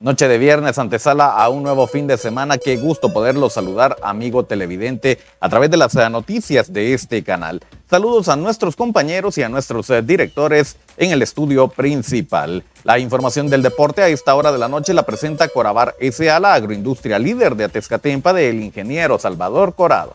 Noche de viernes, antesala a un nuevo fin de semana. Qué gusto poderlo saludar, amigo televidente, a través de las eh, noticias de este canal. Saludos a nuestros compañeros y a nuestros eh, directores en el estudio principal. La información del deporte a esta hora de la noche la presenta Corabar S.A., la agroindustria líder de Atezcatempa del ingeniero Salvador Corado.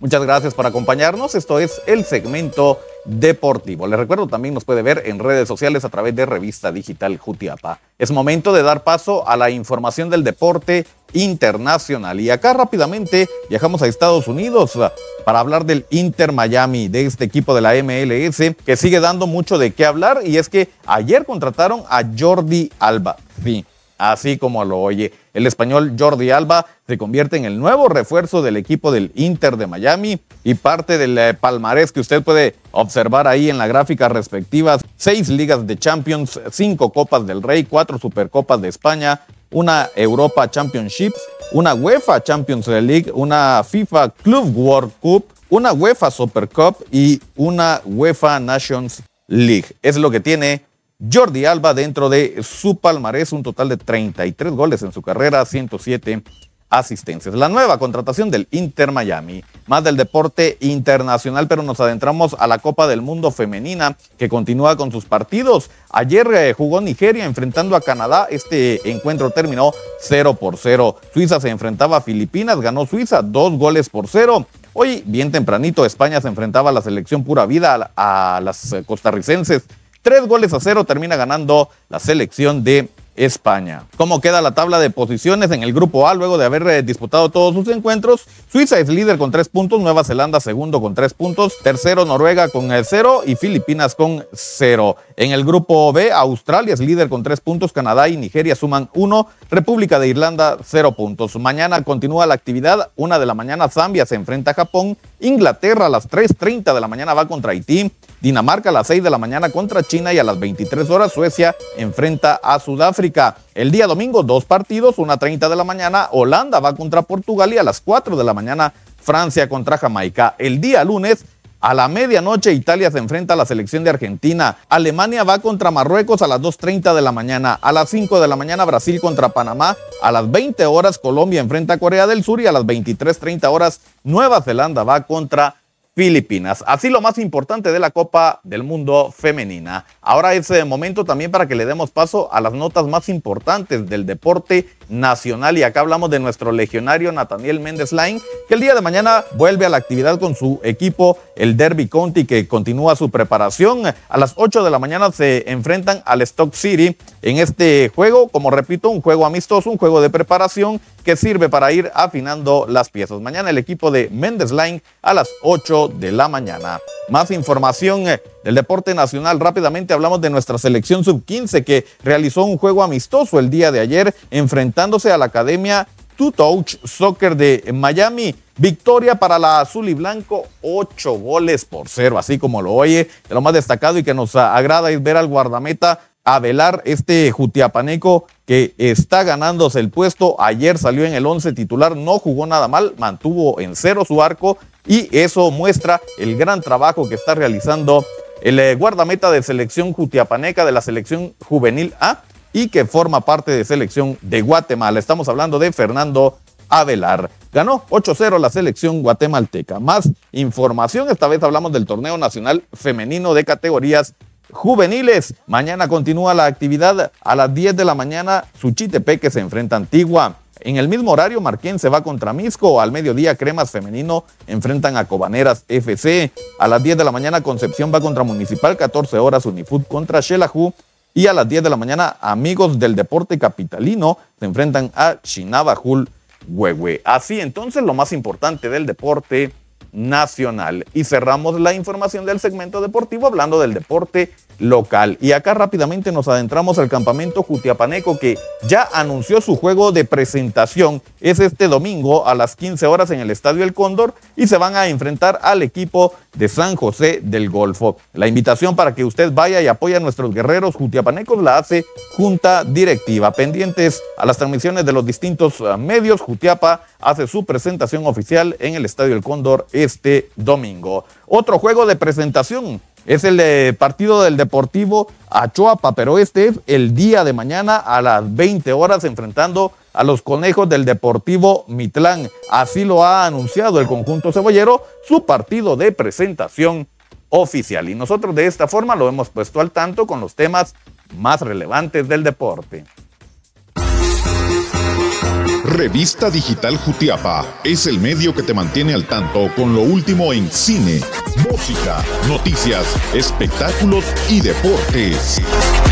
Muchas gracias por acompañarnos. Esto es el segmento deportivo. Les recuerdo también nos puede ver en redes sociales a través de Revista Digital Jutiapa. Es momento de dar paso a la información del deporte internacional. Y acá rápidamente viajamos a Estados Unidos para hablar del Inter Miami, de este equipo de la MLS que sigue dando mucho de qué hablar. Y es que ayer contrataron a Jordi Alba. Sí, así como lo oye. El español Jordi Alba se convierte en el nuevo refuerzo del equipo del Inter de Miami y parte del eh, palmarés que usted puede observar ahí en la gráfica respectiva. Seis ligas de Champions, cinco Copas del Rey, cuatro Supercopas de España, una Europa Championships, una UEFA Champions League, una FIFA Club World Cup, una UEFA Super Cup y una UEFA Nations League. Es lo que tiene Jordi Alba dentro de su palmarés, un total de 33 goles en su carrera, 107 asistencias. La nueva contratación del Inter Miami, más del deporte internacional, pero nos adentramos a la Copa del Mundo femenina que continúa con sus partidos. Ayer eh, jugó Nigeria enfrentando a Canadá. Este encuentro terminó 0 por 0. Suiza se enfrentaba a Filipinas, ganó Suiza dos goles por 0. Hoy, bien tempranito, España se enfrentaba a la selección pura vida, a, las eh, costarricenses Tres goles a cero termina ganando la selección de España. ¿Cómo queda la tabla de posiciones en el grupo A luego de haber eh, disputado todos sus encuentros? Suiza es líder con tres puntos, Nueva Zelanda segundo con tres puntos, tercero Noruega con el cero y Filipinas con cero. En el grupo B, Australia es líder con tres puntos, Canadá y Nigeria suman uno, República de Irlanda cero puntos. Mañana continúa la actividad, una de la mañana Zambia se enfrenta a Japón, Inglaterra a las 3.30 de la mañana va contra Haití, Dinamarca a las 6 de la mañana contra China y a las 23 horas Suecia enfrenta a Sudáfrica. El día domingo dos partidos, una 30 de la mañana Holanda va contra Portugal y a las 4 de la mañana Francia contra Jamaica. El día lunes a la medianoche Italia se enfrenta a la selección de Argentina. Alemania va contra Marruecos a las 2.30 de la mañana. A las 5 de la mañana Brasil contra Panamá. A las 20 horas Colombia enfrenta a Corea del Sur y a las 23.30 horas Nueva Zelanda va contra Filipinas. Así lo más importante de la Copa del Mundo femenina. Ahora es eh, momento también para que le demos paso a las notas más importantes del deporte nacional. Y acá hablamos de nuestro legionario Nathaniel Méndez Line, que el día de mañana vuelve a la actividad con su equipo, el Derby County, que continúa su preparación. A las 8 de la mañana se enfrentan al Stock City en este juego, como repito, un juego amistoso, un juego de preparación que sirve para ir afinando las piezas. Mañana el equipo de Mendes Line a las 8 de la mañana. Más información eh, del deporte nacional. Rápidamente hablamos de nuestra selección sub-15 que realizó un juego amistoso el día de ayer enfrentándose a la Academia Two Touch Soccer de Miami. Victoria para la azul y blanco, 8 goles por cero, así como lo oye. Lo más destacado y que nos agrada es ver al guardameta a velar este Jutiapaneco que está ganándose el puesto. Ayer salió en el 11 titular, no jugó nada mal, mantuvo en cero su arco y eso muestra el gran trabajo que está realizando el eh, guardameta de selección Jutiapaneca de la selección juvenil A y que forma parte de selección de Guatemala. Estamos hablando de Fernando Avelar. Ganó 8-0 la selección guatemalteca. Más información, esta vez hablamos del torneo nacional femenino de categorías juveniles. Mañana continúa la actividad a las 10 de la mañana. Suchitepeque se enfrenta a Antigua. En el mismo horario, Marquén se va contra Misco. Al mediodía, Cremas Femenino enfrentan a Cobaneras FC. A las 10 de la mañana, Concepción va contra Municipal. 14 horas, Unifut contra Xelajú. Y a las 10 de la mañana, Amigos del Deporte Capitalino se enfrentan a Chinabajul Huehue. Así entonces, lo más importante del deporte nacional. Y cerramos la información del segmento deportivo hablando del deporte local. Y acá rápidamente nos adentramos al campamento Jutiapaneco que ya anunció su juego de presentación. Es este domingo a las 15 horas en el Estadio El Cóndor y se van a enfrentar al equipo de San José del Golfo. La invitación para que usted vaya y apoye a nuestros guerreros jutiapanecos la hace Junta Directiva. Pendientes a las transmisiones de los distintos uh, medios, Jutiapa hace su presentación oficial en el Estadio El Cóndor este domingo. Otro juego de presentación es el partido del Deportivo Achoapa, pero este es el día de mañana a las 20 horas enfrentando a los conejos del Deportivo Mitlán. Así lo ha anunciado el conjunto cebollero, su partido de presentación oficial. Y nosotros de esta forma lo hemos puesto al tanto con los temas más relevantes del deporte. Revista Digital Jutiapa es el medio que te mantiene al tanto con lo último en cine, música, noticias, espectáculos y deportes.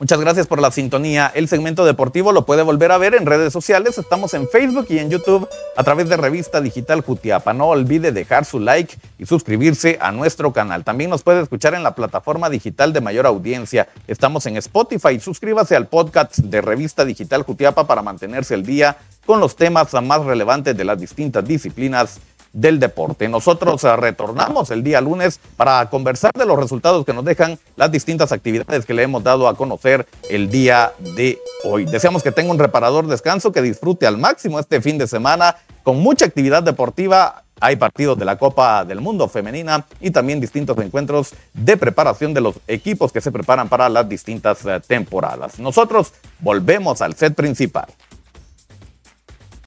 Muchas gracias por la sintonía. El segmento deportivo lo puede volver a ver en redes sociales. Estamos en Facebook y en YouTube a través de Revista Digital Jutiapa. No olvide dejar su like y suscribirse a nuestro canal. También nos puede escuchar en la plataforma digital de mayor audiencia. Estamos en Spotify. Suscríbase al podcast de Revista Digital Jutiapa para mantenerse al día con los temas más relevantes de las distintas disciplinas del deporte. Nosotros eh, retornamos el día lunes para conversar de los resultados que nos dejan las distintas actividades que le hemos dado a conocer el día de hoy. Deseamos que tenga un reparador descanso, que disfrute al máximo este fin de semana con mucha actividad deportiva. Hay partidos de la Copa del Mundo femenina y también distintos encuentros de preparación de los equipos que se preparan para las distintas eh, temporadas. Nosotros volvemos al set principal.